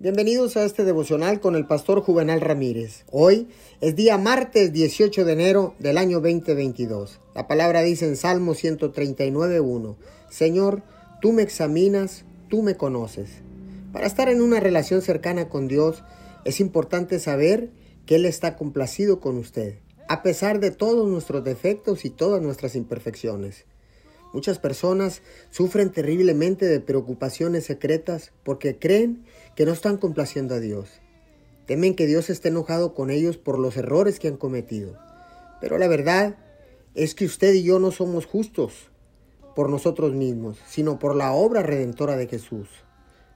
Bienvenidos a este devocional con el pastor Juvenal Ramírez. Hoy es día martes 18 de enero del año 2022. La palabra dice en Salmo 139.1, Señor, tú me examinas, tú me conoces. Para estar en una relación cercana con Dios es importante saber que Él está complacido con usted, a pesar de todos nuestros defectos y todas nuestras imperfecciones. Muchas personas sufren terriblemente de preocupaciones secretas porque creen que no están complaciendo a Dios. Temen que Dios esté enojado con ellos por los errores que han cometido. Pero la verdad es que usted y yo no somos justos por nosotros mismos, sino por la obra redentora de Jesús.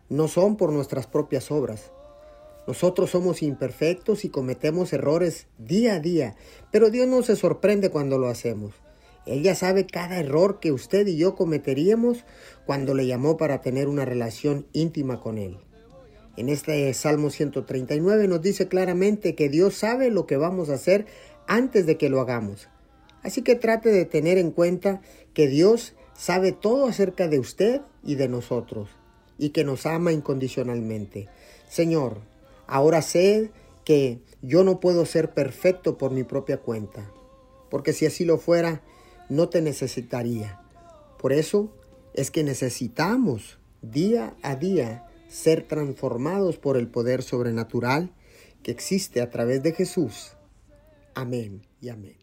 No son por nuestras propias obras. Nosotros somos imperfectos y cometemos errores día a día, pero Dios no se sorprende cuando lo hacemos. Él ya sabe cada error que usted y yo cometeríamos cuando le llamó para tener una relación íntima con Él. En este Salmo 139 nos dice claramente que Dios sabe lo que vamos a hacer antes de que lo hagamos. Así que trate de tener en cuenta que Dios sabe todo acerca de usted y de nosotros y que nos ama incondicionalmente. Señor, ahora sé que yo no puedo ser perfecto por mi propia cuenta, porque si así lo fuera, no te necesitaría. Por eso es que necesitamos día a día ser transformados por el poder sobrenatural que existe a través de Jesús. Amén y amén.